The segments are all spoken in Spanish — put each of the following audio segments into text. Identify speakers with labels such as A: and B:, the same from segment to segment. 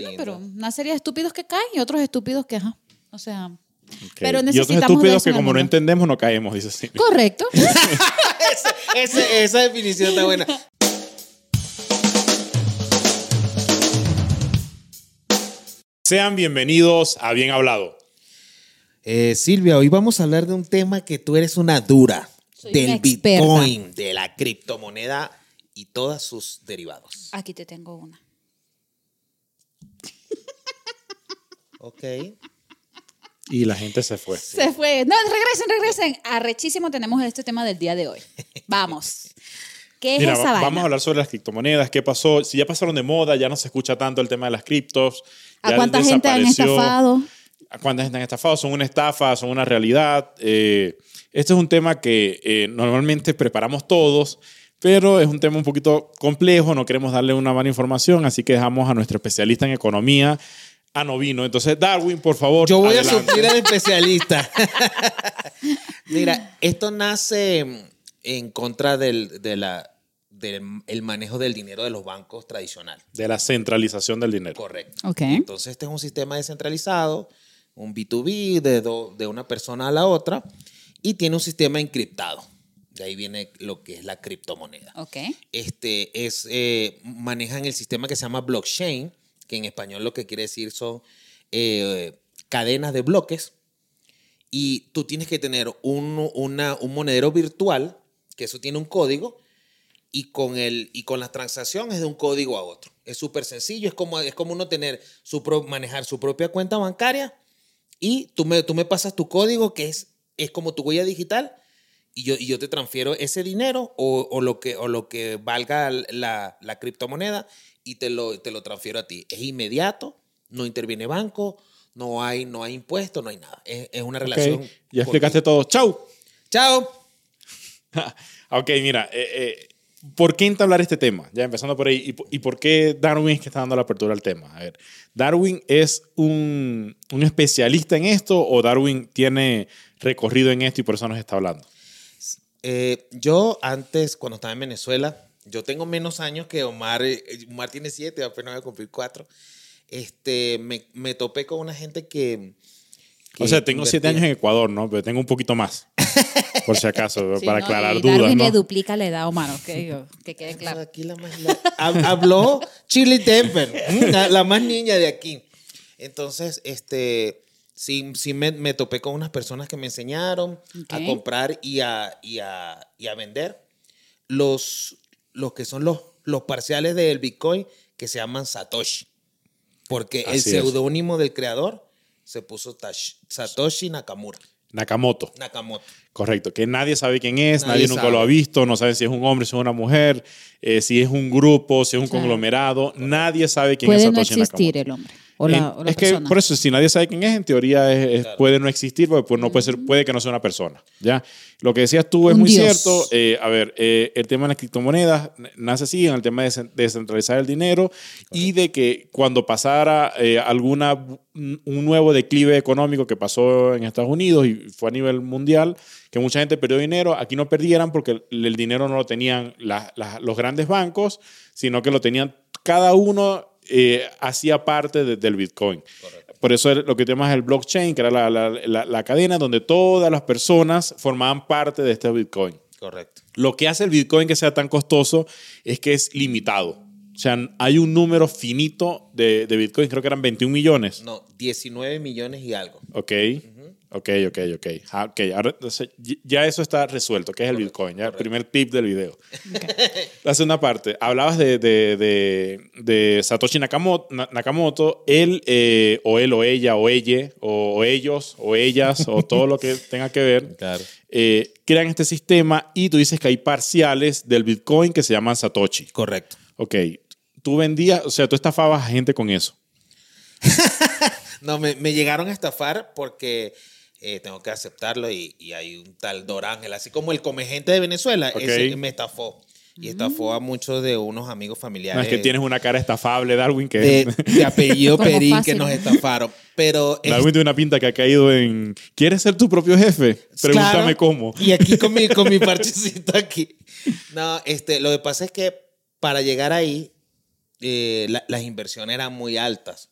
A: No, pero una serie de estúpidos que caen y otros estúpidos que, ajá. O sea. Pero
B: y otros estúpidos que como no entendemos no caemos, dice así.
A: Correcto.
C: Esa definición está buena.
B: Sean bienvenidos a Bien Hablado.
C: Eh, Silvia, hoy vamos a hablar de un tema que tú eres una dura.
A: Soy
C: del
A: una.
C: Bitcoin, de la criptomoneda y todos sus derivados.
A: Aquí te tengo una.
C: Ok.
B: Y la gente se fue.
A: Se fue. No, regresen, regresen. Arrechísimo tenemos este tema del día de hoy. Vamos. ¿Qué es
B: Mira,
A: esa
B: va-
A: vaina?
B: vamos a hablar sobre las criptomonedas, qué pasó, si ya pasaron de moda, ya no se escucha tanto el tema de las criptos.
A: ¿A
B: ya
A: cuánta gente han estafado?
B: ¿A cuánta gente han estafado? ¿Son una estafa? ¿Son una realidad? Eh, este es un tema que eh, normalmente preparamos todos, pero es un tema un poquito complejo, no queremos darle una mala información, así que dejamos a nuestro especialista en economía, a Novino. Entonces, Darwin, por favor.
C: Yo voy a
B: adelante.
C: suplir al especialista. Mira, esto nace en contra del, de la, del el manejo del dinero de los bancos tradicional.
B: De la centralización del dinero.
C: Correcto.
A: Ok.
C: Entonces, este es un sistema descentralizado, un B2B de, do- de una persona a la otra, y tiene un sistema encriptado. De ahí viene lo que es la criptomoneda.
A: Ok.
C: Este es, eh, manejan el sistema que se llama blockchain, que en español lo que quiere decir son eh, cadenas de bloques. Y tú tienes que tener un, una- un monedero virtual, que eso tiene un código, y con, el, y con las transacciones de un código a otro. Es súper sencillo, es como, es como uno tener su pro- manejar su propia cuenta bancaria y tú me, tú me pasas tu código, que es, es como tu huella digital, y yo, y yo te transfiero ese dinero o, o lo, que, o lo que valga la, la criptomoneda y te lo, te lo transfiero a ti. Es inmediato, no interviene banco, no hay, no hay impuestos, no hay nada. Es, es una relación.
B: Ya explicaste todo. ¡Chau!
C: Chao.
B: ok, mira, eh, eh, ¿por qué entablar este tema? Ya empezando por ahí. ¿Y, po- y por qué Darwin es que está dando la apertura al tema? A ver, ¿Darwin es un, un especialista en esto o Darwin tiene recorrido en esto y por eso nos está hablando?
C: Eh, yo antes, cuando estaba en Venezuela, yo tengo menos años que Omar. eh, Omar tiene siete, apenas voy a cumplir cuatro. Este, me, me topé con una gente que. que
B: O sea, tengo siete años en Ecuador, ¿no? Pero tengo un poquito más, por si acaso,
A: Sí,
B: para
A: ¿no?
B: aclarar
A: y
B: dudas, ¿no?
A: le duplica la edad a Omar, ok. Yo- Que quede claro.
C: Aquí la más. la- hab- habló Chili Temper, mm, la, la más niña de aquí. Entonces, este. Sí, sí me, me topé con unas personas que me enseñaron a
A: Ok.
C: comprar y a, y a, y a vender los, los que son los, los parciales del Bitcoin que se llaman Satoshi. Porque el
B: Así
C: seudónimo del creador se puso Tash- Satoshi Nakamura.
B: Nakamoto.
C: Nakamoto.
B: Correcto, que nadie sabe quién es, nadie,
C: Nadie
B: nunca
C: sabe.
B: lo ha visto, no saben si es un hombre, si es una mujer, eh, si es un grupo, si es un
A: Claro.
B: conglomerado, nadie sabe quién es
A: Puede no
B: Satoshi
A: existir
B: Nakamoto.
A: el hombre o la,
B: En-
A: o la
B: es que
A: persona.
B: por eso, si nadie sabe quién es, en teoría es- es-
C: Claro.
B: puede no existir, porque pues, no puede, ser, puede que no sea una persona. ¿ya? Lo que decías tú es
A: Un
B: muy
A: dios.
B: cierto. Eh, a ver, eh, el tema de las criptomonedas nace así, en el tema de cen- descentralizar el dinero y de que cuando pasara eh, alguna, un un nuevo declive económico que pasó en Estados Unidos y fue a nivel mundial, que mucha gente perdió dinero, aquí no perdieran porque el, dinero no lo tenían la- la- los grandes bancos, sino que lo tenían cada uno eh, hacía parte de- del Bitcoin. Por eso es lo que tenemos es el blockchain, que era la, la- la- cadena donde todas las personas formaban parte de este Bitcoin.
C: Correcto.
B: Lo que hace el Bitcoin que sea tan costoso es que es limitado. O sea, hay un número finito de, de Bitcoin, creo que eran 21 millones.
C: No, 19 millones y algo.
B: Ok, ok, ok, ok. Ah, ok, ahora entonces, ya eso está resuelto, que es el Bitcoin, ya el primer tip del video. La segunda parte, hablabas de, de, de, de Satoshi Nakamoto, Na- Nakamoto él eh, o él o ella o ella o, o ellos o ellas o todo lo que tenga que ver,
C: Claro.
B: eh, crean este sistema y tú dices que hay parciales del Bitcoin que se llaman Satoshi.
C: Correcto.
B: Ok, tú vendías, o sea, tú estafabas a gente con eso.
C: No, me, me llegaron a estafar porque eh, tengo que aceptarlo y, y hay un tal Dorángel, así como el comegente de Venezuela, ese me estafó. Y estafó a muchos de unos amigos
B: No,
C: familiares.
B: es que tienes una cara estafable, Darwin, que
C: de, de apellido Perín
A: fácil.
C: que nos estafaron. Pero es-
B: Darwin tiene una pinta que ha caído en ¿Quieres ser tu propio jefe? Pregúntame
C: Claro.
B: cómo.
C: Y aquí con mi, con mi parchecito aquí. No, este, lo que pasa es que para llegar ahí, eh, la- las inversiones eran muy altas.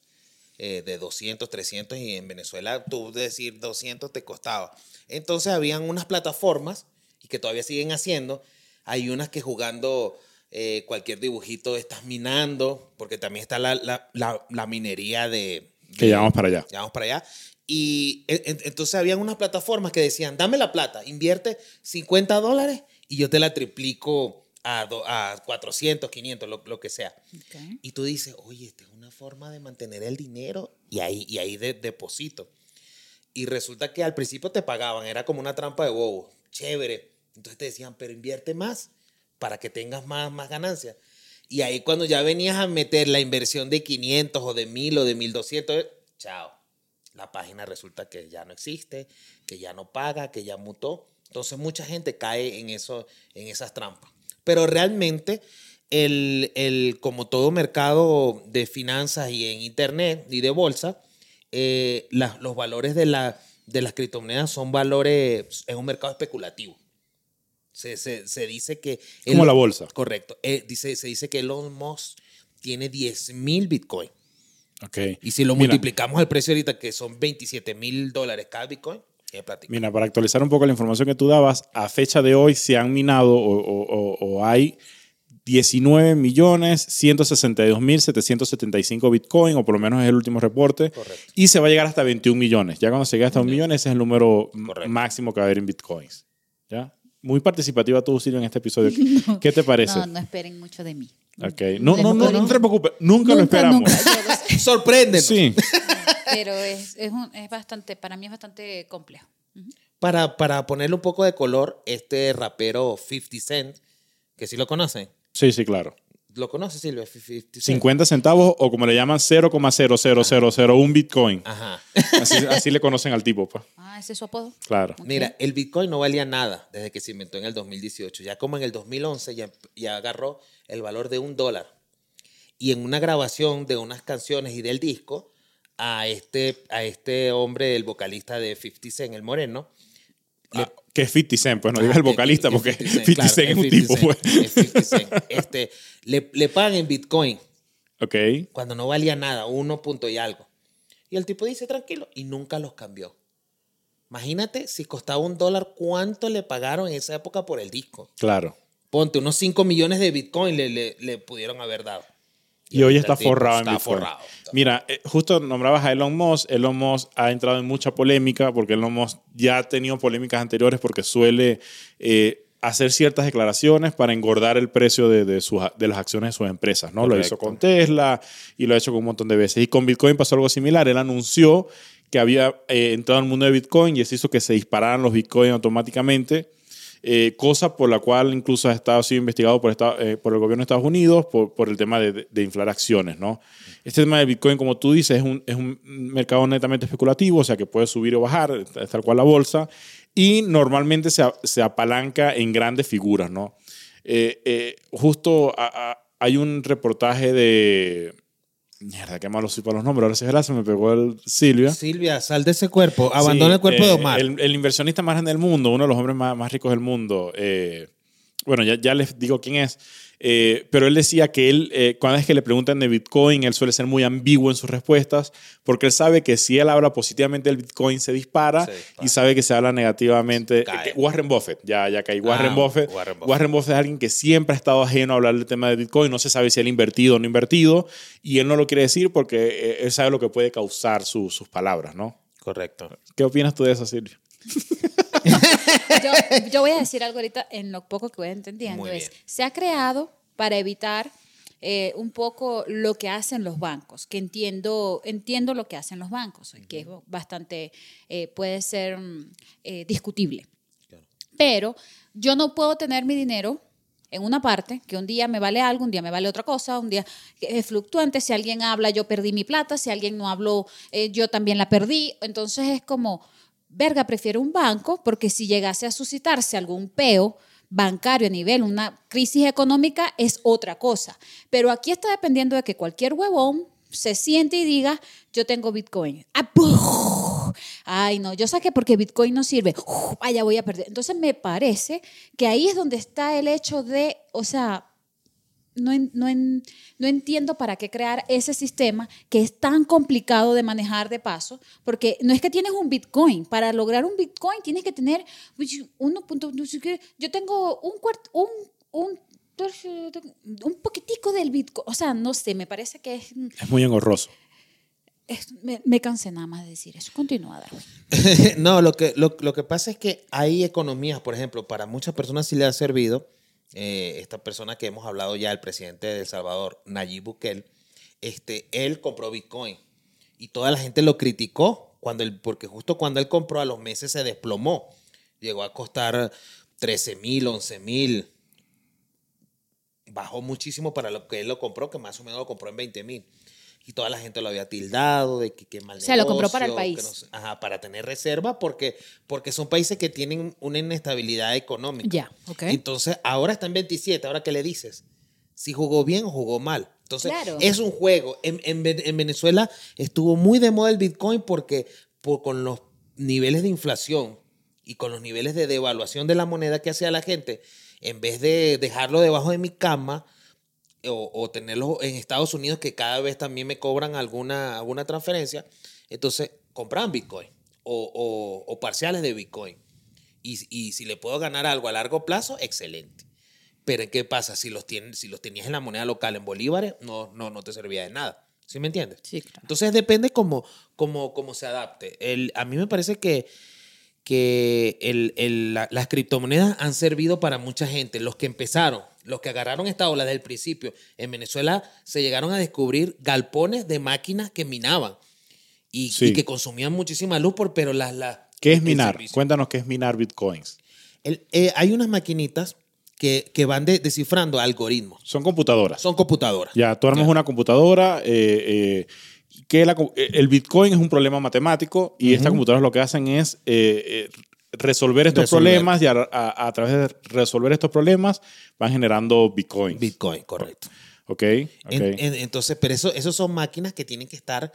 C: Eh, de 200, 300 y en Venezuela tú decir 200 te costaba. Entonces habían unas plataformas y que todavía siguen haciendo. Hay unas que jugando eh, cualquier dibujito estás minando, porque también está la, la- la- la minería de...
B: Que
C: de-
B: ya vamos para allá.
C: ya vamos para allá. Y en- en- entonces habían unas plataformas que decían, dame la plata, invierte 50 dólares y yo te la triplico a, do- a 400, 500, lo, lo que sea.
A: Ok.
C: Y tú dices, oye, esta es una forma de mantener el dinero y ahí, y ahí de, deposito. Y resulta que al principio te pagaban, era como una trampa de bobo, chévere. Entonces te decían, pero invierte más para que tengas más, más ganancias. Y ahí cuando ya venías a meter la inversión de 500 o de 1000 o de 1200, eh, chao. La página resulta que ya no existe, que ya no paga, que ya mutó. Entonces mucha gente cae en, eso, en esas trampas. Pero realmente, el, el- como todo mercado de finanzas y en internet y de bolsa, eh, la- los valores de, la, de las criptomonedas son valores, es un mercado especulativo. Se, se- se dice que...
B: Como la bolsa.
C: Correcto. Eh, dice, se dice que Elon Musk tiene 10 mil Bitcoin.
B: Ok.
C: Y si lo
B: Mira,
C: multiplicamos al precio ahorita, que son 27 mil dólares cada Bitcoin.
B: Mira, para actualizar un poco la información que tú dabas, a fecha de hoy se han minado o, o- o- o hay 19 millones 162 mil 775 Bitcoin, o por lo menos es el último reporte,
C: Correcto.
B: y se va a llegar hasta 21 millones. Ya cuando se llegue hasta un millón, ese es el número
C: Correcto.
B: máximo que va a haber en Bitcoins. ¿Ya? Muy participativa tú, Silvia, en este episodio. ¿Qué te parece?
A: No, no esperen mucho de mí.
B: Ok. No, no, no, no te preocupes. Nunca, lo
A: Nunca,
B: esperamos.
A: lo sé.
C: Sorpréndenos.
B: Sí.
A: Pero es, es, un- es bastante, para mí es bastante complejo.
C: Para, para ponerle un poco de color, este rapero 50 Cent, que sí lo conocen.
B: Sí, sí, claro.
C: ¿Lo conoces, Silvia? 50 Cent.
B: 50 centavos o como le llaman 0,00001 Bitcoin.
C: Ajá.
B: Así, así le conocen al tipo, pues.
A: Ah, ese es su apodo.
B: Claro.
A: Ok.
C: Mira, el Bitcoin no valía nada desde que se inventó en el 2018. Ya como en el 2011 ya, ya agarró el valor de un dólar. Y en una grabación de unas canciones y del disco, a este, a este hombre, el vocalista de 50 Cent, el moreno,
B: Ah, que es 50 Cent, pues no digas el
C: Ah,
B: vocalista,
C: que- que
B: porque
C: 50
B: 50
C: Cent,
B: Cent,
C: claro,
B: es un
C: 50
B: tipo,
C: Cent,
B: pues.
C: es 50 Cent. Este, le, le pagan en Bitcoin
B: Ok.
C: cuando no valía nada, uno punto y algo. Y el tipo dice, tranquilo, y nunca los cambió. Imagínate si costaba un dólar, ¿cuánto le pagaron en esa época por el disco?
B: Claro.
C: Ponte, unos 5 millones de Bitcoin le, le, le pudieron haber dado.
B: Y hoy está forrado en
C: está
B: Bitcoin.
C: forrado.
B: Mira, eh, justo nombrabas a Elon Musk. Elon Musk ha entrado en mucha polémica porque Elon Musk ya ha tenido polémicas anteriores porque suele eh, hacer ciertas declaraciones para engordar el precio de, de sus, de las acciones de sus empresas. ¿no? Lo hizo con Tesla y lo ha hecho con un montón de veces. Y con Bitcoin pasó algo similar. Él anunció que había eh, entrado al mundo de Bitcoin y eso hizo que se dispararan los Bitcoin automáticamente. Eh, cosa por la cual incluso ha estado sido investigado eh, por el gobierno de Estados Unidos por, el tema de, inflar acciones. ¿no? Este tema de Bitcoin, como tú dices, es un, es un mercado netamente especulativo, o sea que puede subir o bajar, tal cual la bolsa, y normalmente se, se apalanca en grandes figuras. ¿no? Eh, eh, justo hay un reportaje de... Mierda, qué malo soy para los nombres. Ahora sí es verdad, se me pegó el Silvia.
C: Silvia, sal de ese cuerpo. Abandona
B: Sí,
C: el cuerpo
B: eh,
C: de Omar.
B: El, el inversionista más grande del mundo, uno de los hombres más, más ricos del mundo. eh, bueno, ya, ya les digo quién es. Eh, pero él decía que él, eh, cuando es que le preguntan de Bitcoin, él suele ser muy ambiguo en sus respuestas, porque él sabe que si él habla positivamente del Bitcoin se dispara,
C: Se dispara.
B: y sabe que si habla negativamente. Eh, Warren Buffett, ya, ya caí. Warren,
C: Ah,
B: Buffett,
C: Warren
B: Warren
C: Buffett.
B: Buffett es alguien que siempre ha estado ajeno a hablar del tema de Bitcoin, no se sabe si él ha invertido o no invertido, y él no lo quiere decir porque eh, él sabe lo que puede causar su- sus palabras, ¿no?
C: Correcto.
B: ¿Qué opinas tú de eso, Silvia?
A: yo, yo voy a decir algo ahorita en lo poco que voy entendiendo. Es, se ha creado para evitar eh, un poco lo que hacen los bancos, que entiendo, entiendo lo que hacen los bancos, que es bastante, eh, puede ser mm, eh, discutible.
C: Claro.
A: Pero yo no puedo tener mi dinero en una parte, que un día me vale algo, un día me vale otra cosa, un día es fluctuante, si alguien habla yo perdí mi plata, si alguien no habló eh, yo también la perdí, entonces es como, verga, prefiero un banco porque si llegase a suscitarse algún peo bancario a nivel, una crisis económica es otra cosa, pero aquí está dependiendo de que cualquier huevón se siente y diga, yo tengo Bitcoin. Ah. Ay, no, yo saqué porque Bitcoin no sirve. Vaya, voy a perder. Entonces me parece que ahí es donde está el hecho de, o sea, no, no, en- no entiendo para qué crear ese sistema que es tan complicado de manejar de paso, porque no es que tienes un Bitcoin. Para lograr un Bitcoin tienes que tener uy, uno punto, no sé qué. Yo tengo un cuarto, un, un, un poquitico del Bitcoin. O sea, no sé, me parece que es,
B: Es muy engorroso.
A: es- me, me cansé nada más de decir eso. Continúa, Darwin.
C: no, lo que, lo, lo que pasa es que hay economías, por ejemplo, para muchas personas sí le ha servido, eh, esta persona que hemos hablado ya, el presidente de El Salvador, Nayib Bukele, este, él compró Bitcoin y toda la gente lo criticó cuando él, porque justo cuando él compró a los meses se desplomó. Llegó a costar 13 mil, 11 mil. Bajó muchísimo para lo que él lo compró, que más o menos lo compró en 20 mil. Y toda la gente lo había tildado de que, que mal
A: O sea, lo compró para el país.
C: que no sé- ajá, para tener reserva, porque, porque son países que tienen una inestabilidad económica.
A: Ya, ok.
C: Entonces, ahora está en 27, ¿ahora qué le dices? Si jugó bien o jugó mal. Entonces,
A: Claro.
C: es un juego. En, en en Venezuela estuvo muy de moda el Bitcoin porque por, con los niveles de inflación y con los niveles de devaluación de la moneda que hacía la gente, en vez de dejarlo debajo de mi cama o, o tenerlo en Estados Unidos, que cada vez también me cobran alguna, alguna transferencia, entonces compraban Bitcoin o, o- o parciales de Bitcoin. Y, y si le puedo ganar algo a largo plazo, excelente. Pero ¿qué pasa? Si los, tienes, si los tenías en la moneda local, en bolívares, no, no, no te servía de nada. ¿Sí me entiendes?
A: Sí, claro.
C: Entonces depende cómo, cómo, cómo se adapte. El, a mí me parece que, que el- el- la- las criptomonedas han servido para mucha gente. Los que empezaron, los que agarraron esta ola desde el principio. En Venezuela se llegaron a descubrir galpones de máquinas que minaban y,
B: Sí.
C: y que consumían muchísima luz, por, pero las... las
B: ¿Qué es minar?
C: servicio-
B: Cuéntanos qué es minar bitcoins.
C: el- eh, hay unas maquinitas que, que van de- descifrando algoritmos.
B: Son computadoras.
C: Son computadoras.
B: Ya, tú armas
C: Ya.
B: una computadora. eh, eh, que la el Bitcoin es un problema matemático y estas computadoras lo que hacen es eh, resolver estos
C: Resolver.
B: problemas y a, a- a través de resolver estos problemas van generando Bitcoin.
C: Bitcoin, correcto.
B: ¿Ok? ok.
C: En- en- entonces, pero eso, esos son máquinas que tienen que estar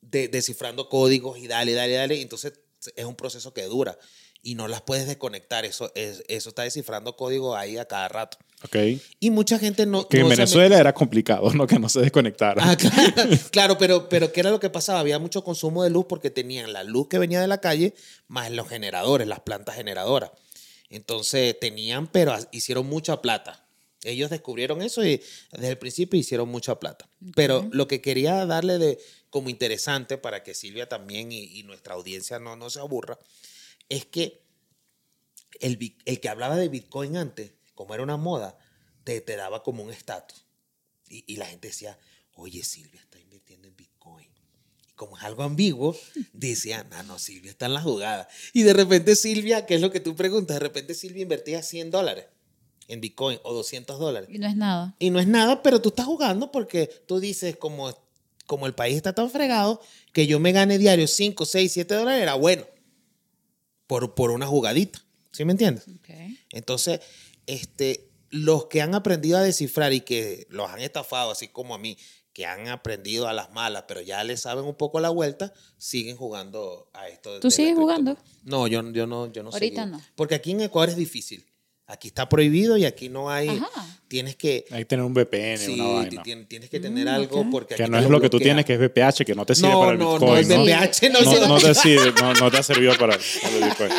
C: de- descifrando códigos y dale, dale, dale. Entonces, es un proceso que dura y no las puedes desconectar. Eso, es, eso está descifrando código ahí a cada rato.
B: ok.
C: Y mucha gente no.
B: Que en
C: no se
B: Venezuela era complicado, ¿no? Que no se desconectara.
C: Ah, claro, claro, pero, pero ¿qué era lo que pasaba? Había mucho consumo de luz porque tenían la luz que venía de la calle más los generadores, las plantas generadoras. Entonces tenían, pero hicieron mucha plata. Ellos descubrieron eso y desde el principio hicieron mucha plata. Pero lo que quería darle de, como interesante para que Silvia también y, y nuestra audiencia no, no se aburra, es que el, el que hablaba de Bitcoin antes, como era una moda, te, te daba como un estatus. Y, y la gente decía, oye, Silvia está invirtiendo en Bitcoin. Y como es algo ambiguo, decían, ah, no, Silvia está en la jugada. Y de repente Silvia, que es lo que tú preguntas, de repente Silvia invertía 100 dólares en Bitcoin o 200 dólares.
A: Y no es nada.
C: Y no es nada, pero tú estás jugando porque tú dices, como, como el país está tan fregado, que yo me gane diario 5, 6, 7 dólares era bueno. Por, por una jugadita. ¿Sí me entiendes? Entonces, este, los que han aprendido a descifrar y que los han estafado, así como a mí, que han aprendido a las malas, pero ya le saben un poco la vuelta, siguen jugando a esto. de-
A: ¿Tú
C: de
A: sigues jugando?
C: No, yo, yo no, yo no
A: Ahorita
C: seguí.
A: no.
C: Porque aquí en Ecuador es difícil. Aquí está prohibido y aquí no hay.
A: Ajá.
C: Tienes que.
B: Hay que tener un VPN,
C: Sí,
B: una vaina.
C: tien- tienes que tener
A: Mm,
C: algo
A: ok.
C: porque
B: Que
C: aquí
B: no
C: te
B: es lo que tú tienes, que es VPH, que no te sirve
C: No,
B: para el
C: no,
B: Bitcoin.
C: no,
B: ¿no?
C: VPH no,
B: no,
C: sirve.
B: no te sirve, no, no te ha servido para, para el Bitcoin.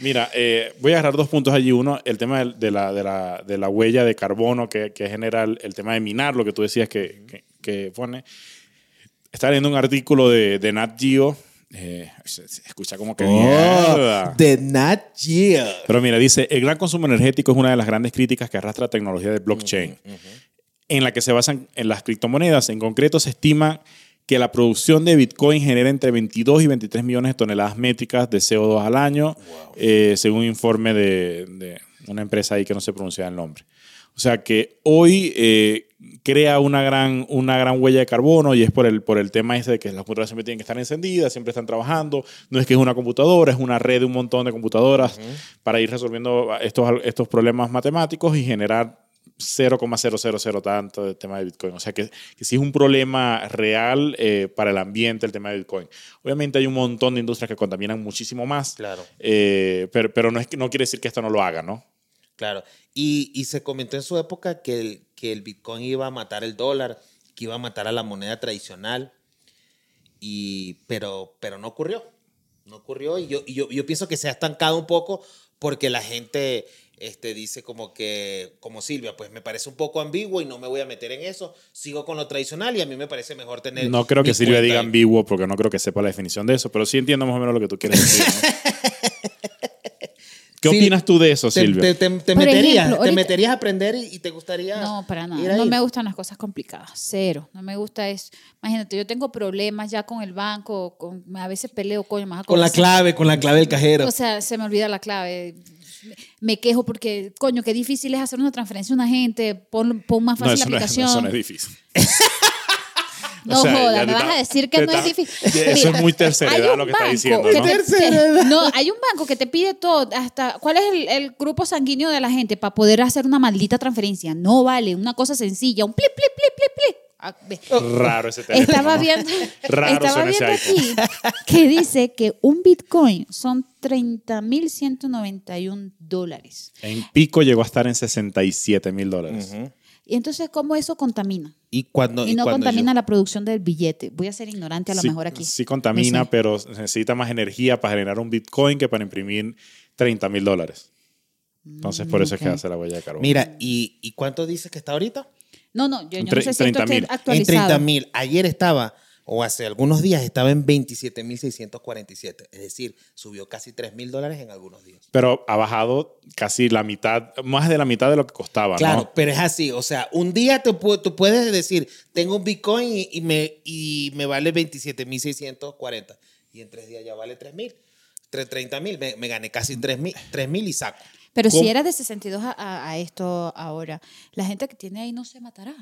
B: Mira, eh, voy a agarrar dos puntos allí. Uno, el tema del- de la, de la, de la huella de carbono que, que genera el, el tema de minar, lo que tú decías que, que, que pone. Estaba leyendo un artículo de, de Nat Geo. Eh, se, se escucha como que.
C: Oh, The Nat Geo.
B: Pero mira, dice, el gran consumo energético es una de las grandes críticas que arrastra la tecnología de blockchain, en la que se basan en las criptomonedas. En concreto, se estima que la producción de Bitcoin genera entre 22 y 23 millones de toneladas métricas de CO2 al año, eh, según un informe de, de una empresa ahí que no se pronuncia el nombre. O sea que hoy eh, crea una gran, una gran huella de carbono y es por el, por el tema ese de que las computadoras siempre tienen que estar encendidas, siempre están trabajando. No es que es una computadora, es una red de un montón de computadoras para ir resolviendo estos, estos problemas matemáticos y generar 0,000 tanto del tema de Bitcoin. O sea que, que sí es un problema real eh, para el ambiente el tema de Bitcoin. Obviamente hay un montón de industrias que contaminan muchísimo más,
C: Claro.
B: eh, pero, pero no, es, que- no quiere decir que esto no lo haga, ¿no?
C: Claro. Y, y se comentó en su época que el, que el Bitcoin iba a matar el dólar, que iba a matar a la moneda tradicional. Y, pero, pero no ocurrió. No ocurrió. Y yo, y yo, yo pienso que se ha estancado un poco porque la gente este, dice como que, como Silvia, pues me parece un poco ambiguo y no me voy a meter en eso. Sigo con lo tradicional y a mí me parece mejor tener.
B: No creo que Silvia diga ambiguo porque no creo que sepa la definición de eso, pero sí entiendo más o menos lo que tú quieres decir. ¿no? ¿Qué
C: Sí,
B: opinas tú de eso,
C: ¿Te,
B: Silvia?
C: te, te- te
A: Por
C: meterías,
A: ejemplo,
C: te meterías a aprender y, y te gustaría.
A: No, para
C: ir
A: nada. No me gustan las cosas complicadas. Cero. No me gusta eso. Imagínate, yo tengo problemas ya con el banco. Con, a veces peleo, coño, más
C: Con la clave, con la clave del cajero.
A: O sea, se me olvida la clave. Me quejo porque, coño, qué difícil es hacer una transferencia a una gente. Pon, pon más
B: no,
A: fácil
B: eso
A: la
B: no, es,
A: aplicación.
B: eso no es difícil.
A: No
B: O sea, ya
A: joda, me vas a decir que no
B: está-
A: es difícil.
B: Eso
A: Mira,
B: es muy tercera
A: hay
B: edad
A: un
B: lo que está diciendo,
A: que
B: ¿no?
A: te-
C: Tercera edad.
A: no, hay un banco que te pide todo, hasta cuál es el, el grupo sanguíneo de la gente para poder hacer una maldita transferencia. No vale, una cosa sencilla, un plip, plip, plip, plip, plip. Ah.
B: Raro ese teléfono.
A: Estaba viendo,
B: Raro
A: estaba viendo aquí que dice que un Bitcoin son 30.191 dólares.
B: En pico llegó a estar en 67 mil dólares.
C: Ujú.
A: Y entonces, ¿cómo eso contamina?
C: Y cuando.
A: Y no
C: cuando
A: contamina
C: yo-
A: la producción del billete. Voy a ser ignorante a lo
B: sí,
A: mejor aquí.
B: Sí contamina,
A: sé.
B: pero necesita más energía para generar un Bitcoin que para imprimir 30 mil dólares. Entonces, por eso es que hace la huella de carbono.
C: Mira, ¿y, ¿y cuánto dices que está ahorita?
A: No, no, yo, yo no sé si esto
B: 30.000.
A: esté
C: En
A: actualizado.
C: 30 mil. Ayer estaba, o hace algunos días, estaba en 27.647. Es decir, subió casi 3 mil dólares en algunos días.
B: Pero ha bajado casi la mitad, más de la mitad de lo que costaba,
C: Claro,
B: ¿no?
C: pero es así. O sea, un día te tú puedes decir, tengo un Bitcoin y, y me, y me vale 27.640. Y en tres días ya vale 3 mil. 30 mil. Me, me gané casi 3 mil, 3 mil y saco.
A: Pero
B: ¿Cómo?
A: si era de 62 a, a- a esto ahora, la gente que tiene ahí no se matará.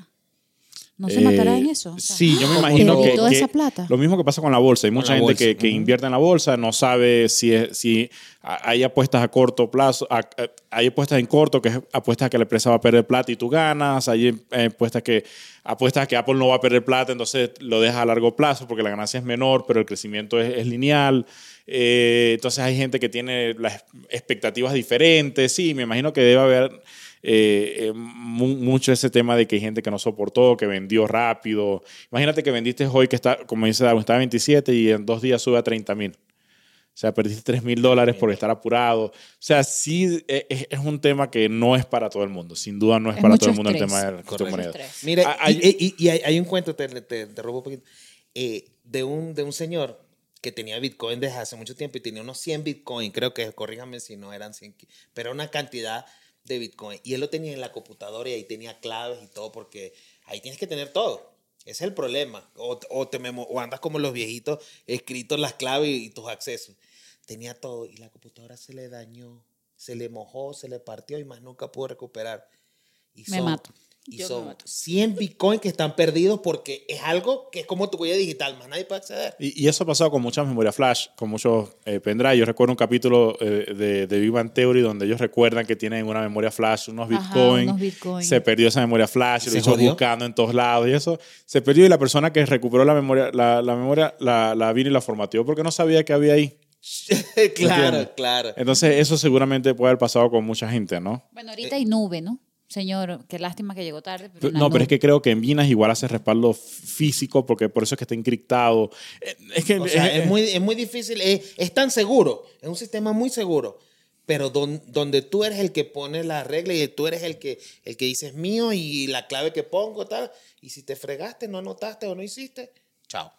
A: No se
B: Eh,
A: matará en eso. o sea,
B: sí, yo me
A: ¿cómo
B: imagino que,
A: toda
B: que
A: esa plata.
B: lo mismo que pasa con la bolsa. Hay mucha gente
C: bolsa,
B: que, que invierte en la bolsa, no sabe si, es, si hay apuestas a corto plazo, a- a- hay apuestas en corto que es apuestas a que la empresa va a perder plata y tú ganas, hay eh, apuestas que apuestas a que Apple no va a perder plata, entonces lo dejas a largo plazo porque la ganancia es menor, pero el crecimiento es, es lineal. Eh, entonces hay gente que tiene las expectativas diferentes. Sí, me imagino que debe haber eh, eh, mu- mucho ese tema de que hay gente que no soportó, que vendió rápido. Imagínate que vendiste hoy que está, como dice Darwin, está a 27 y en dos días sube a 30 mil. O sea, perdiste 3 mil dólares por estar apurado. O sea, sí eh, es, es un tema que no es para todo el mundo. Sin duda no es,
A: Es
B: para todo el mundo el tema de las criptomonedas.
C: Mira,
B: Ah, hay-
C: y, y- y hay, hay un cuento, te, te, te robo un poquito, eh, de, un, de un señor que tenía Bitcoin desde hace mucho tiempo y tenía unos 100 Bitcoin, creo que, corríjame si no eran 100, ki- pero era una cantidad de Bitcoin. Y él lo tenía en la computadora y ahí tenía claves y todo, porque ahí tienes que tener todo. Ese es el problema. O, o, te o andas como los viejitos, escritos las claves y, tus accesos. Tenía todo y la computadora se le dañó, se le mojó, se le partió y más nunca pudo recuperar. Y
A: Me
C: son-
A: mato.
C: Y
A: Yo
C: son
A: mato.
C: 100 bitcoins que están perdidos porque es algo que es como tu huella digital, más nadie puede acceder.
B: Y, y eso ha pasado con muchas memorias flash, con muchos eh, pendrive. Yo recuerdo un capítulo eh, de, de Big Bang Theory donde ellos recuerdan que tienen una memoria flash, unos bitcoins.
A: Bitcoin.
B: Se perdió esa memoria flash,
C: ¿Se
B: lo hizo buscando en todos lados y eso. Se perdió y la persona que recuperó la memoria, la, la memoria la, la vino y la formateó porque no sabía que había ahí.
C: claro,
B: ¿Entiendes?
C: claro.
B: Entonces eso seguramente puede haber pasado con mucha gente, ¿no?
A: Bueno, ahorita hay nube, ¿no? Señor, qué lástima que llegó tarde. Pero
B: No, pero es que creo que en Minas igual hace respaldo físico porque por eso es que está encriptado. Eh, Es que
C: O sea,
B: es-
C: es muy, es muy difícil, es, es tan seguro, es un sistema muy seguro, pero don- donde tú eres el que pone la regla y tú eres el que, el que dices mío y la clave que pongo, tal, y si te fregaste, no anotaste o no hiciste, chao.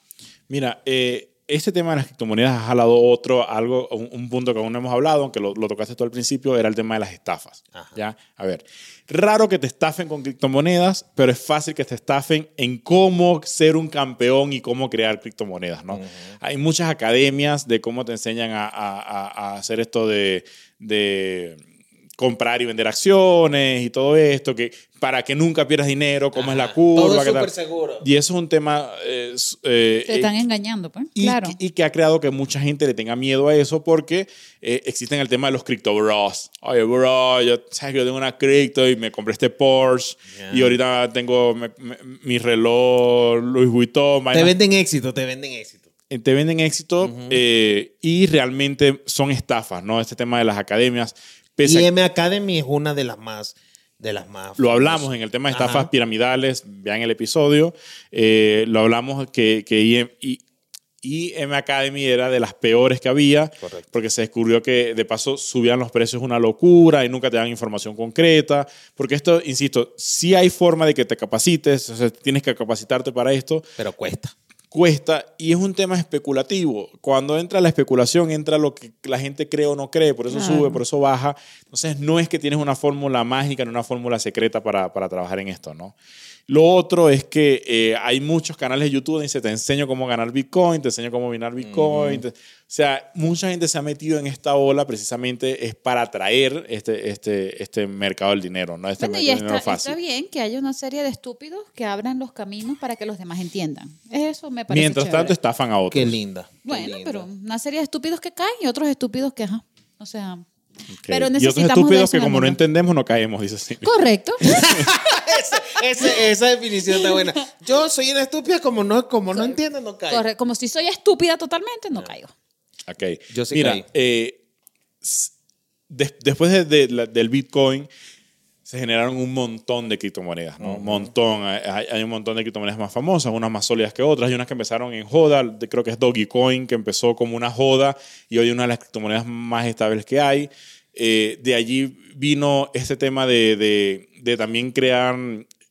B: Mira, eh, este tema de las criptomonedas ha jalado otro, algo, un, un punto que aún no hemos hablado, aunque lo, lo tocaste tú al principio, era el tema de las estafas.
C: Ajá.
B: ¿ya? A ver, raro que te estafen con criptomonedas, pero es fácil que te estafen en cómo ser un campeón y cómo crear criptomonedas, ¿no? Hay muchas academias de cómo te enseñan a, a- a- a hacer esto de, de comprar y vender acciones y todo esto, que para que nunca pierdas dinero, cómo es la curva.
C: Todo
B: tal.
C: seguro.
B: Y eso es un tema... eh, eh,
A: Te están
B: eh,
A: engañando, pues.
B: y,
A: claro.
B: y que ha creado que mucha gente le tenga miedo a eso porque eh, existen el tema de los crypto bros. Oye, bro, yo, ¿sabes? yo tengo una cripto y me compré este Porsche y ahorita tengo me- me- mi reloj Louis Vuitton.
C: Te venden éxito, te venden éxito.
B: Te venden éxito eh, y realmente son estafas, ¿no? Este tema de las academias. Pese a-
C: IM Academy es una de las más. De las más
B: Lo hablamos en el tema de estafas
C: Ajá.
B: piramidales, vean el episodio. Eh, lo hablamos que, que IM, I- IM Academy era de las peores que había,
C: Correcto.
B: porque se descubrió que de paso subían los precios una locura y nunca te dan información concreta. Porque esto, insisto, sí hay forma de que te capacites, o sea, tienes que capacitarte para esto,
C: Pero cuesta.
B: Cuesta y es un tema especulativo. Cuando entra la especulación, entra lo que la gente cree o no cree, por eso
A: Claro.
B: sube, por eso baja. Entonces, no es que tienes una fórmula mágica, ni una fórmula secreta para, para trabajar en esto, ¿no? Lo otro es que eh, hay muchos canales de YouTube donde dice, te enseño cómo ganar Bitcoin, te enseño cómo minar Bitcoin. te- o sea, mucha gente se ha metido en esta ola precisamente es para atraer este, este, este mercado del dinero, ¿no? Este
A: Bueno, y
B: mercado dinero
A: está,
B: fácil.
A: está bien que haya una serie de estúpidos que abran los caminos para que los demás entiendan. Eso me parece
B: Mientras
A: chévere.
B: tanto, estafan a otros.
C: Qué linda. qué
A: Bueno,
C: linda.
A: pero una serie de estúpidos que caen y otros estúpidos que, ajá. O sea,
B: Ok.
A: pero
B: y otros
A: necesitamos de
B: estúpidos que como no entendemos, no caemos, dice así.
A: correcto.
C: Ese- ese- esa definición está buena. Yo soy una estúpida como no, como no entiendo, no caigo.
A: Corre- Como si soy estúpida totalmente, no caigo.
B: Ok.
C: Yo sí
B: Mira,
C: caí.
B: eh, des- después de- de la- del Bitcoin se generaron un montón de criptomonedas, ¿no? Un montón. Hay, hay un montón de criptomonedas más famosas, unas más sólidas que otras. Hay unas que empezaron en joda, creo que es Dogecoin, que empezó como una joda y hoy es una de las criptomonedas más estables que hay. Eh, de allí vino este tema de, de- de también crear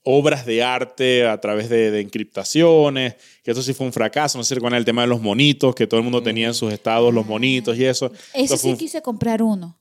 B: obras de arte a través de, de encriptaciones, que eso sí fue un fracaso, no sé recuerdan el tema de los monitos, que todo el mundo tenía en sus estados los monitos y eso.
A: Ese
B: Eso
A: sí
B: un-
A: quise comprar uno.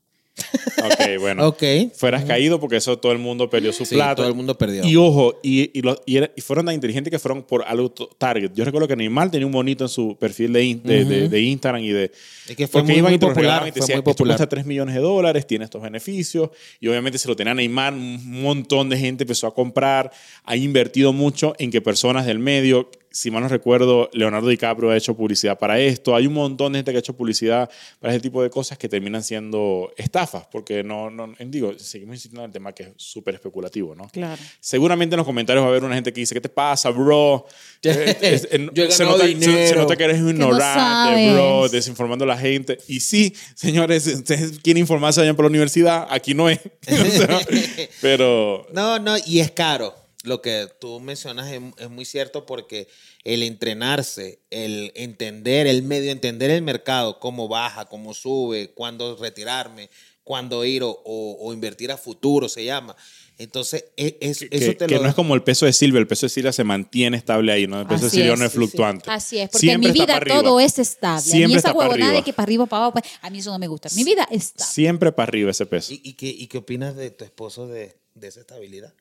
B: Ok, bueno.
C: Ok.
B: Fueras caído porque eso todo el mundo perdió su
C: Sí,
B: plata.
C: todo el mundo perdió.
B: Y ojo, y, y, los- y era- y fueron tan inteligentes que fueron por algo to- target. Yo recuerdo que Neymar tenía un monito en su perfil de, in- de, de- de Instagram y de...
C: Es que fue
B: porque
C: muy,
B: iban
C: muy
B: y te lo
C: popular,
B: regalaban y te
C: fue muy
B: esto
C: popular.
B: cuesta 3 millones de dólares, tiene estos beneficios. Y obviamente se lo tenía Neymar, un montón de gente empezó a comprar, ha invertido mucho en que personas del medio, si mal no recuerdo, Leonardo DiCaprio ha hecho publicidad para esto. Hay un montón de gente que ha hecho publicidad para ese tipo de cosas que terminan siendo estafas, porque no, no digo, seguimos insistiendo en el tema que es súper especulativo, ¿no?
A: Claro.
B: Seguramente en los comentarios va a haber una gente que dice, ¿qué te pasa, bro? Eh, es-
C: Yo he
B: se, nota, se- se
C: dinero.
B: nota que eres un
A: no
B: ignorante, bro,
A: sabes.
B: desinformando a la gente. Y sí, señores, si ustedes quieren informarse, vayan por la universidad, aquí no es. Pero
C: No, no, y es caro. Lo que tú mencionas es, es muy cierto porque el entrenarse, el entender el medio, entender el mercado, cómo baja, cómo sube, cuándo retirarme, cuándo ir o, o- o invertir a futuro, se llama. Entonces, e- es-
B: que,
C: eso te
B: que
C: lo
B: no es como el peso de Silvia, el peso de Silvia se mantiene estable ahí, ¿no? El peso de Silvia
A: es,
B: no es
A: sí, sí.
B: fluctuante.
A: Así es, porque
B: Siempre
A: en mi
B: está
A: vida
B: para
A: todo es estable. a mí
B: Siempre
A: esa
B: está para
A: huevonada
B: arriba.
A: de que para arriba, para abajo, pues, a mí eso no me gusta. Mi vida es estable.
B: Siempre para arriba ese peso.
C: ¿Y, y qué, y qué opinas de tu esposo de, de esa estabilidad?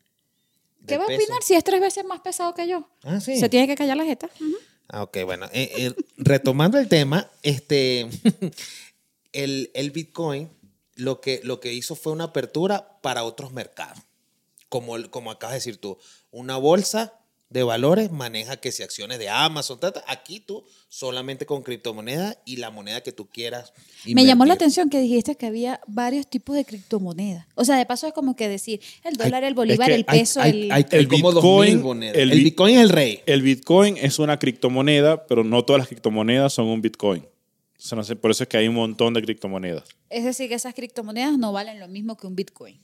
A: ¿Qué va a
C: peso.
A: opinar si es tres veces más pesado que yo?
C: Ah, sí.
A: Se tiene que callar la jeta.
C: Ah, ok, bueno. eh, eh, retomando el tema, este, el, el Bitcoin lo que, lo que hizo fue una apertura para otros mercados. Como, como acabas de decir tú, una bolsa de valores maneja que si acciones de Amazon, ta, ta, aquí tú solamente con criptomonedas y la moneda que tú quieras.
A: Me llamó la
C: invertir.
A: atención que dijiste que había varios tipos de criptomonedas. O sea, de paso es como que decir el dólar, el bolívar,
B: que
A: el peso,
C: Hay,
A: el...
C: hay- hay
B: el
C: como
B: Bitcoin,
C: 2000 monedas.
B: el
C: El,
B: bit-
C: Bitcoin es el rey.
B: El Bitcoin es una criptomoneda, pero no todas las criptomonedas son un Bitcoin. O sea, no sé, por eso es que hay un montón de criptomonedas.
A: Es decir, que esas criptomonedas no valen lo mismo que un Bitcoin.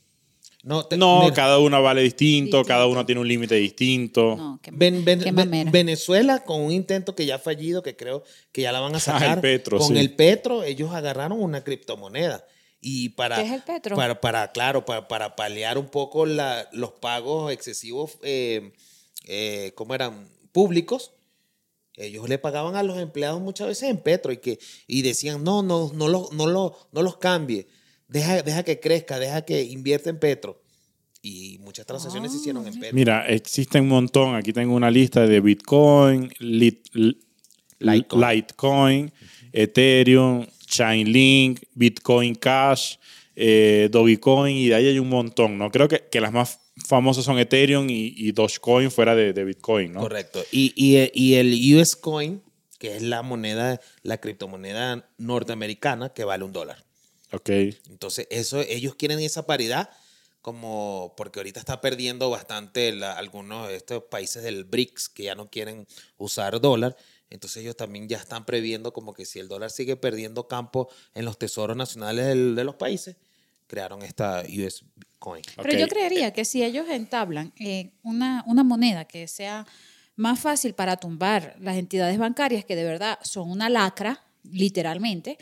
C: No, te-
B: No,
C: mira,
B: cada una vale distinto,
A: Distinto.
B: cada uno tiene un límite distinto.
A: No, qué,
C: Ven- ven-
A: qué
C: ven-
A: mamera.
C: Venezuela con un intento que ya ha fallido, que creo que ya la van a sacar.
B: el Petro,
C: con
B: sí.
C: el Petro, ellos agarraron una criptomoneda. Y para,
A: ¿Qué es el Petro?
C: Para, para claro, para, para paliar un poco la- los pagos excesivos, eh, eh, ¿cómo eran? Públicos. Ellos le pagaban a los empleados muchas veces en Petro y, que, y decían, no, no, no, lo- no, lo- no los cambie. Deja, deja que crezca, deja que invierta en Petro. Y muchas transacciones se hicieron en Petro.
B: Mira, existen un montón. Aquí tengo una lista de Bitcoin, Lit-
C: Litecoin.
B: Litecoin, Ethereum, Chainlink, Bitcoin Cash, eh, Dogecoin y de ahí hay un montón, ¿no? Creo que, que las más famosas son Ethereum y, y Dogecoin fuera de, de Bitcoin, ¿no?
C: Correcto. Y, y- y el US Coin, que es la moneda, la criptomoneda norteamericana, que vale un dólar.
B: Ok.
C: Entonces, eso, ellos quieren esa paridad, como porque ahorita está perdiendo bastante la- algunos de estos países del BRICS que ya no quieren usar dólar. Entonces ellos también ya están previendo como que si el dólar sigue perdiendo campo en los tesoros nacionales del- de los países, crearon esta US Coin.
A: Pero yo creería que si ellos entablan eh, una, una moneda que sea más fácil para tumbar las entidades bancarias, que de verdad son una lacra, literalmente,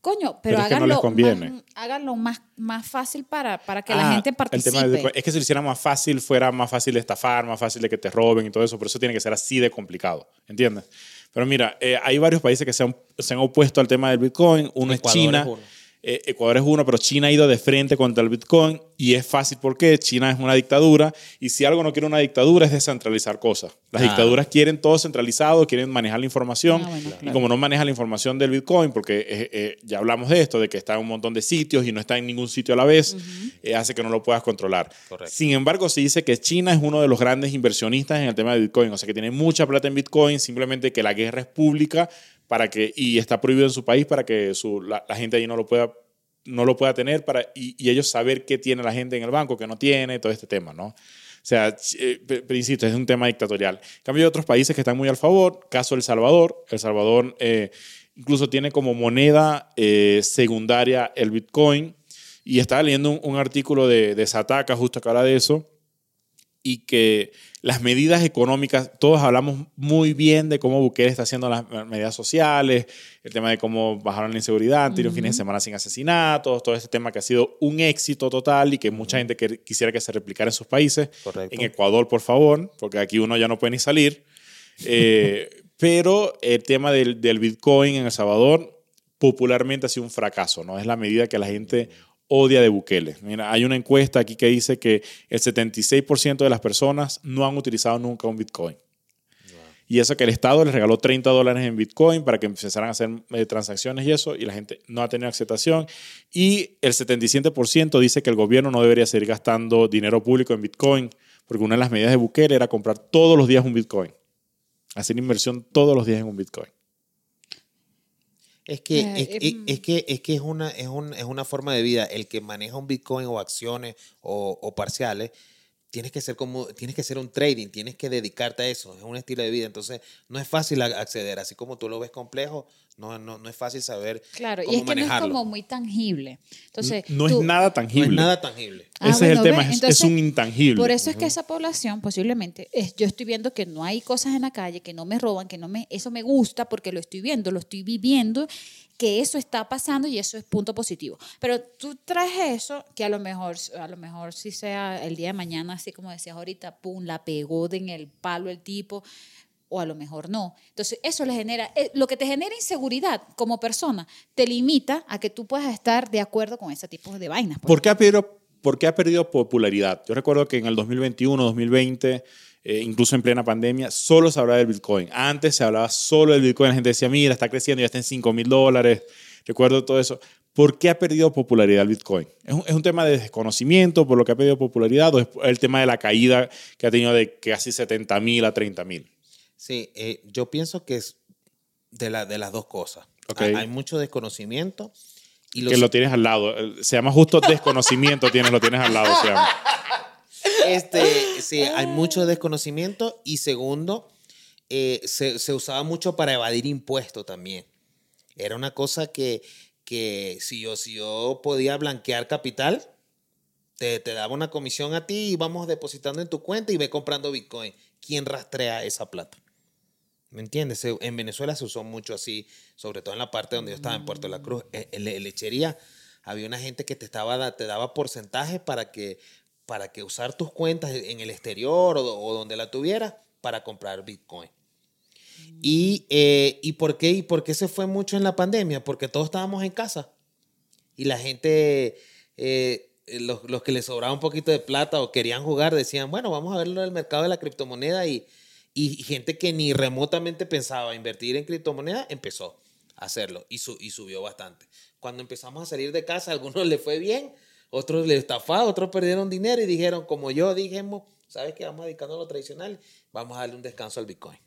A: coño, pero,
B: Pero es que no
A: háganlo,
B: les conviene.
A: más, háganlo más, más fácil para, para que la
B: Ah,
A: gente
B: el tema
A: participe.
B: del Bitcoin. es que si lo hicieran más fácil, fuera más fácil de estafar, más fácil de que te roben y todo eso. Por eso tiene que ser así de complicado. ¿Entiendes? Pero mira, eh, hay varios países que se han, se han opuesto al tema del Bitcoin. Uno
C: Ecuador
B: es China.
C: es uno.
B: Eh, Ecuador es uno, pero China ha ido de frente contra el Bitcoin y es fácil porque China es una dictadura y si algo no quiere una dictadura es descentralizar cosas. Las
C: Claro.
B: dictaduras quieren todo centralizado, quieren manejar la información
A: Ah, bueno,
B: y
A: claro.
B: como no maneja la información del Bitcoin, porque eh, eh, ya hablamos de esto, de que está en un montón de sitios y no está en ningún sitio a la vez, eh, hace que no lo puedas controlar.
C: Correcto.
B: Sin embargo, se dice que China es uno de los grandes inversionistas en el tema de Bitcoin, o sea que tiene mucha plata en Bitcoin, simplemente que la guerra es pública para que, y está prohibido en su país para que su- la, la gente allí no lo pueda no lo pueda tener para, y, y ellos saber qué tiene la gente en el banco, qué no tiene, todo este tema, ¿no? O sea, eh, pe- pero insisto, es un tema dictatorial. En cambio, hay otros países que están muy al favor, caso El Salvador. El Salvador eh, incluso tiene como moneda eh, secundaria el Bitcoin. Y estaba leyendo un, un artículo de, de Sataka justo que habla de eso y que las medidas económicas, todos hablamos muy bien de cómo Bukele está haciendo las medidas sociales, el tema de cómo bajaron la inseguridad, tuvieron fines de semana sin asesinatos, todo este tema que ha sido un éxito total y que mucha gente que- quisiera que se replicara en sus países.
C: Correcto.
B: En Ecuador, por favor, porque aquí uno ya no puede ni salir. Eh, pero el tema del, del Bitcoin en El Salvador popularmente ha sido un fracaso, ¿no? Es la medida que la gente odia de Bukele. Mira, hay una encuesta aquí que dice que el 76% de las personas no han utilizado nunca un Bitcoin. Y eso que el Estado les regaló 30 dólares en Bitcoin para que empezaran a hacer eh, transacciones y eso, y la gente no ha tenido aceptación. Y el 77% dice que el gobierno no debería seguir gastando dinero público en Bitcoin, porque una de las medidas de Bukele era comprar todos los días un Bitcoin. Hacer inversión todos los días en un Bitcoin.
C: Es que,
A: Eh,
C: es,
A: eh,
C: es-
A: mm.
C: es que, es, que es, una, es, un- es una forma de vida. El que maneja un Bitcoin o acciones o, o parciales, tienes que, ser como, tienes que ser un trading, tienes que dedicarte a eso. Es un estilo de vida. Entonces, no es fácil acceder. Así como tú lo ves complejo, no, no, no es fácil saber
A: Claro,
C: cómo
A: y es que no es
C: manejarlo.
A: como muy tangible. Entonces,
B: no
A: tú-
B: es nada
C: No
B: tangible.
C: es nada tangible.
A: Ah,
B: Ese es el tema, es- un intangible.
A: Por eso es que esa población posiblemente, es, yo estoy viendo que no hay cosas en la calle, que no me roban, que no me, eso me gusta porque lo estoy viendo, lo estoy viviendo, que eso está pasando y eso es punto positivo. Pero tú traes eso que a lo mejor, a lo mejor si sea el día de mañana, así como decías ahorita, pum, la pegó de en el palo el tipo, o a lo mejor no. Entonces, eso le genera, eh, lo que te genera inseguridad como persona, te limita a que tú puedas estar de acuerdo con ese tipo de vainas. pues.
B: ¿Por qué ha perdido, por qué ha perdido popularidad? Yo recuerdo que en el 2021, 2020, eh, incluso en plena pandemia, solo se hablaba del Bitcoin. Antes se hablaba solo del Bitcoin. La gente decía, mira, está creciendo, ya está en 5 mil dólares. Recuerdo todo eso. ¿Por qué ha perdido popularidad el Bitcoin? ¿Es un, ¿Es un tema de desconocimiento por lo que ha perdido popularidad o es el tema de la caída que ha tenido de casi 70 mil a 30 mil?
C: Sí, eh, yo pienso que es de, la, de las dos cosas.
B: Ok.
C: Hay, hay mucho desconocimiento y los,
B: Que lo tienes al lado. El- Se llama justo desconocimiento, tienes, lo tienes al lado. se llama.
C: este, sí, hay mucho desconocimiento y segundo, eh, se, se usaba mucho para evadir impuestos también. Era una cosa que, que si, yo, si yo podía blanquear capital, te, te daba una comisión a ti y vamos depositando en tu cuenta y ve comprando Bitcoin. ¿Quién rastrea esa plata? ¿Me entiendes? En Venezuela se usó mucho así, sobre todo en la parte donde yo estaba, en Puerto de la Cruz. En, en le- lechería había una gente que te, estaba, te daba porcentajes para que, para que usar tus cuentas en el exterior o, o donde la tuvieras para comprar Bitcoin. Y, eh, ¿y, por qué, ¿Y por qué se fue mucho en la pandemia? Porque todos estábamos en casa y la gente, eh, los, los que les sobraba un poquito de plata o querían jugar, decían, bueno, vamos a verlo del mercado de la criptomoneda y, y gente que ni remotamente pensaba invertir en criptomoneda empezó a hacerlo y, su- y subió bastante. Cuando empezamos a salir de casa, a algunos les fue bien, otros les estafaba, otros perdieron dinero y dijeron, como yo, dijimos, ¿sabes qué? Vamos a dedicarnos a lo tradicional, vamos a darle un descanso al Bitcoin.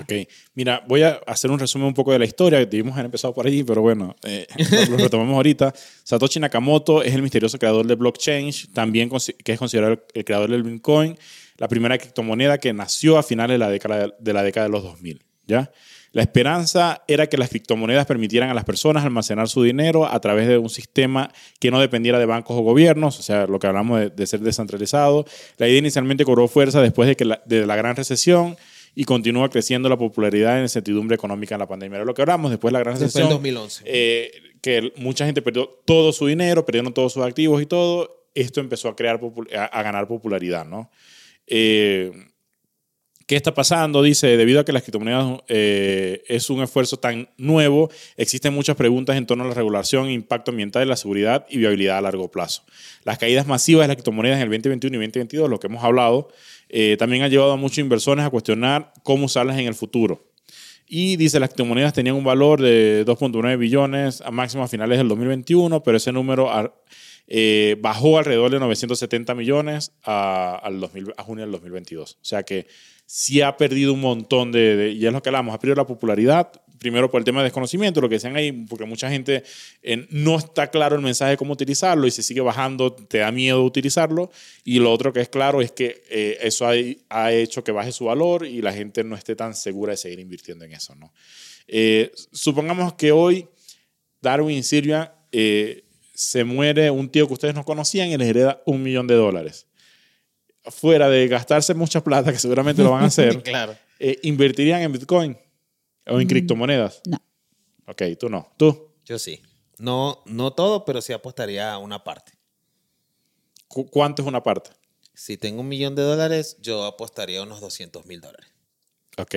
B: Ok, mira, voy a hacer un resumen un poco de la historia. Debimos haber empezado por allí, pero bueno, eh, lo retomamos ahorita. Satoshi Nakamoto es el misterioso creador de blockchain, también que es considerado el creador del Bitcoin, la primera criptomoneda que nació a finales de la década de, la década de los 2000, ¿ya? La esperanza era que las criptomonedas permitieran a las personas almacenar su dinero a través de un sistema que no dependiera de bancos o gobiernos, o sea, lo que hablamos de, de ser descentralizado. La idea inicialmente cobró fuerza después de, que la, de la gran recesión y continúa creciendo la popularidad y la incertidumbre económica en la pandemia. Era lo que hablamos después de la gran
C: Después
B: recesión.
C: del 2011.
B: eh, que mucha gente perdió todo su dinero, perdieron todos sus activos y todo. Esto empezó a, crear a, a ganar popularidad, ¿no? Eh, ¿Qué está pasando? Dice, debido a que las criptomonedas eh, es un esfuerzo tan nuevo, existen muchas preguntas en torno a la regulación, impacto ambiental, la seguridad y viabilidad a largo plazo. Las caídas masivas de las criptomonedas en el 2021 y 2022, lo que hemos hablado, eh, también ha llevado a muchos inversores a cuestionar cómo usarlas en el futuro. Y dice, las criptomonedas tenían un valor de 2.9 billones a máximo a finales del 2021, pero ese número eh, bajó alrededor de 970 millones a, al 2000 a junio del 2022. O sea que sí ha perdido un montón de, de- y es lo que hablamos, ha perdido la popularidad, primero por el tema de desconocimiento, lo que decían ahí, porque mucha gente eh, no está claro el mensaje de cómo utilizarlo y se sigue bajando, te da miedo utilizarlo. Y lo otro que es claro es que eh, eso ha, hecho que baje su valor y la gente no esté tan segura de seguir invirtiendo en eso. ¿no? Supongamos que hoy Darwin y Silvia se muere un tío que ustedes no conocían y les hereda un millón de dólares. Fuera de gastarse mucha plata, que seguramente lo van a hacer,
C: claro.
B: eh, ¿invertirían en Bitcoin o en criptomonedas?
A: No.
B: Ok, tú no. ¿Tú?
C: Yo sí. No, no todo, pero sí apostaría a una parte.
B: ¿Cu- ¿Cuánto es una parte?
C: Si tengo un millón de dólares, yo apostaría unos 200 mil dólares.
B: Ok,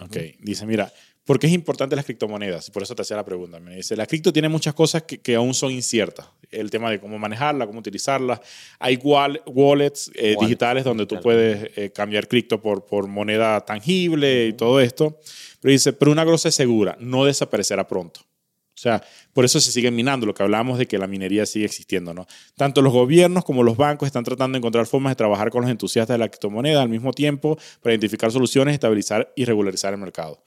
B: ok. Dice, mira, ¿por qué es importante las criptomonedas? Por eso te hacía la pregunta. Me dice, la cripto tiene muchas cosas que, que aún son inciertas. El tema de cómo manejarla, cómo utilizarla. Hay wall- wallets eh,
C: Wallet,
B: digitales donde tú puedes eh, cambiar cripto por, por moneda tangible y todo esto. Pero dice, pero una cosa es segura, no desaparecerá pronto. O sea, por eso se sigue minando, lo que hablábamos de que la minería sigue existiendo, ¿no? Tanto los gobiernos como los bancos están tratando de encontrar formas de trabajar con los entusiastas de la criptomoneda al mismo tiempo para identificar soluciones, estabilizar y regularizar el mercado.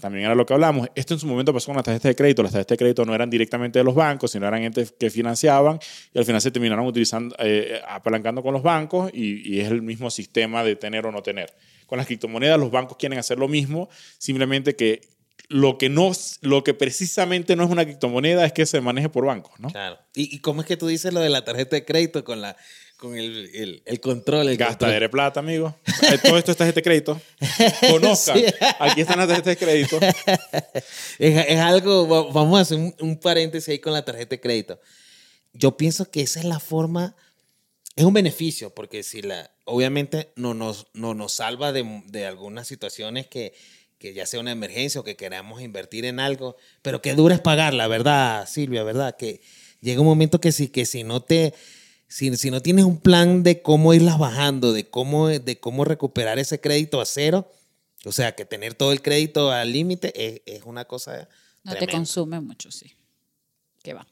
B: También era lo que hablamos. Esto en su momento pasó con las tarjetas de crédito. Las tarjetas de crédito no eran directamente de los bancos, sino eran entes que financiaban y al final se terminaron utilizando, eh, apalancando con los bancos y, es el mismo sistema de tener o no tener. Con las criptomonedas los bancos quieren hacer lo mismo, simplemente que lo que, no, lo que precisamente no es una criptomoneda es que se maneje por bancos, ¿no?
C: Claro. ¿Y, y cómo es que tú dices lo de la tarjeta de crédito con, la, con el, el, el control? El
B: Gastadera de plata, amigo. Todo esto es tarjeta de crédito. Conozcan.
C: Sí.
B: Aquí están las tarjetas de crédito.
C: Es, es algo, va- vamos a hacer un, un paréntesis ahí con la tarjeta de crédito. Yo pienso que esa es la forma, es un beneficio, porque si la, obviamente no nos, no nos salva de, de algunas situaciones que, que ya sea una emergencia o que queramos invertir en algo, pero que dura es pagarla, ¿verdad, Silvia? ¿Verdad? Que llega un momento que si, que si no te, si, si no tienes un plan de cómo irlas bajando, de cómo, de cómo recuperar ese crédito a cero, o sea, que tener todo el crédito al límite es, es una cosa
A: No te consume mucho, sí. ¿Qué va?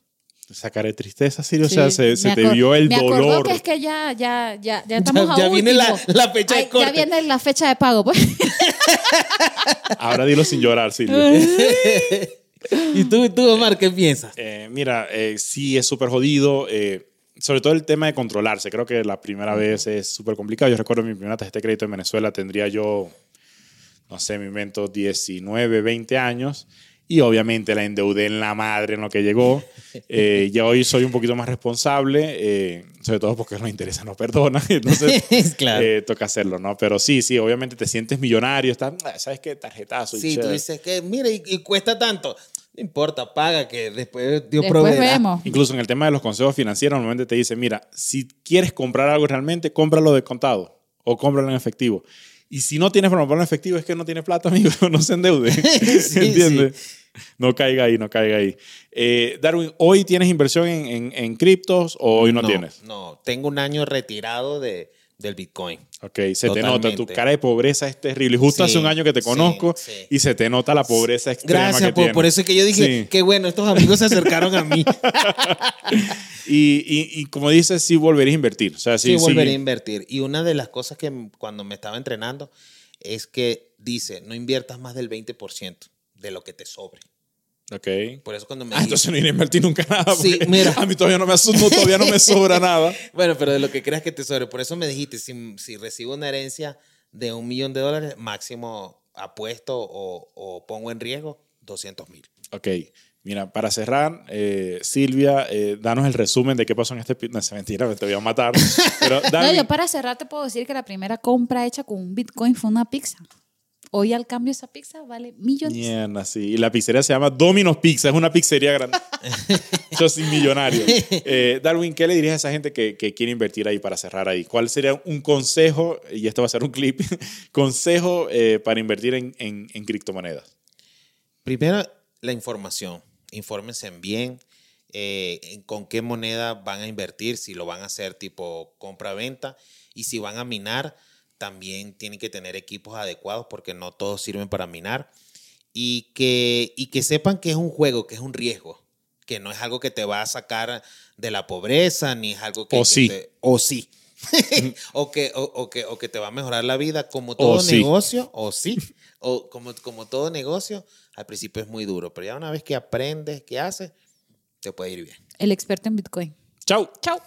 B: Sacaré tristeza, Sirio. o sea,
A: Sí,
B: se, se te vio el
A: me
B: dolor.
A: que es que ya, ya, ya, ya estamos
C: ya
A: a
C: viene la- fecha de corte.
A: Ya viene la fecha de pago, pues.
B: Ahora dilo sin llorar, Silvio.
C: ¿Y tú, tú, Omar, qué piensas?
B: Eh, mira, eh, sí es súper jodido. eh, sobre todo el tema de controlarse. Creo que la primera vez es súper complicado. Yo recuerdo mi primera tarjeta de crédito en Venezuela, tendría yo, no sé, me invento 19, 20 años. Y obviamente la endeudé en la madre en lo que llegó. Eh, ya hoy soy un poquito más responsable, eh, sobre todo porque los intereses no perdonan. Entonces,
C: Claro.
B: eh, toca hacerlo, ¿no? Pero sí, sí, obviamente te sientes millonario. Estás, ah, ¿Sabes qué? Tarjetazo. y
C: Sí, tú
B: chévere.
C: dices que, mira, y, y cuesta tanto. No importa, paga, que después Dios
A: Después vemos.
B: Incluso en el tema de los consejos financieros, normalmente te dicen, mira, si quieres comprar algo realmente, cómpralo de contado o cómpralo en efectivo. Y si no tienes para comprarlo en efectivo, es que no tiene plata, amigo, no se endeude.
C: Sí,
B: ¿Entiendes? No caiga ahí, no caiga ahí. Eh, Darwin, ¿hoy tienes inversión en, en- en criptos o hoy no, tienes?
C: No, tengo un año retirado de, del Bitcoin.
B: Ok, se te nota, tu cara de pobreza es terrible. Y justo
C: Sí,
B: hace un año que te conozco
C: sí.
B: y se te nota la pobreza extrema
C: Gracias,
B: que
C: por,
B: tienes.
C: por eso es que yo dije, qué bueno, estos amigos se acercaron a mí.
B: Y, y- y como dices, sí volverías a invertir. O sea, sí,
C: volveré a invertir. Y una de las cosas que cuando me estaba entrenando es que dice, no inviertas más del 20% de lo que te sobre.
B: Ok.
C: Por eso cuando me
B: Ah, entonces no iré a invertir nunca nada.
C: Sí, mira.
B: A mí todavía no me, no, todavía no me sobra nada.
C: Bueno, pero de lo que creas que te sobre. Por eso me dijiste, si, si recibo una herencia de un millón de dólares, máximo apuesto o, o pongo en riesgo 200 mil.
B: Ok. Mira, para cerrar, eh, Silvia, eh, danos el resumen de qué pasó en este... No, es mentira, te voy a matar. Pero
A: No, yo para cerrar te puedo decir que la primera compra hecha con un Bitcoin fue una pizza. Hoy al cambio esa pizza vale millones.
B: Mierda, sí. Y la pizzería se llama Domino's Pizza, es una pizzería grande. Yo soy millonario. Eh, Darwin, ¿qué le dirías a esa gente que, que quiere invertir ahí para cerrar ahí? ¿Cuál sería un consejo, y esto va a ser un clip, consejo eh, para invertir en, en- en criptomonedas?
C: Primero, la información. Infórmense bien eh, en con qué moneda van a invertir, si lo van a hacer tipo compra-venta y si van a minar, también tienen que tener equipos adecuados porque no todos sirven para minar y que, y que sepan que es un juego, que es un riesgo, que no es algo que te va a sacar de la pobreza, ni es algo que...
B: O
C: que
B: sí.
C: te- o sí. o, que, o, o que, o que te va a mejorar la vida como todo negocio, o sí, o como, como todo negocio, al principio es muy duro, pero ya una vez que aprendes, que haces, te puede ir bien.
A: El experto en Bitcoin.
B: Chau.
A: Chao.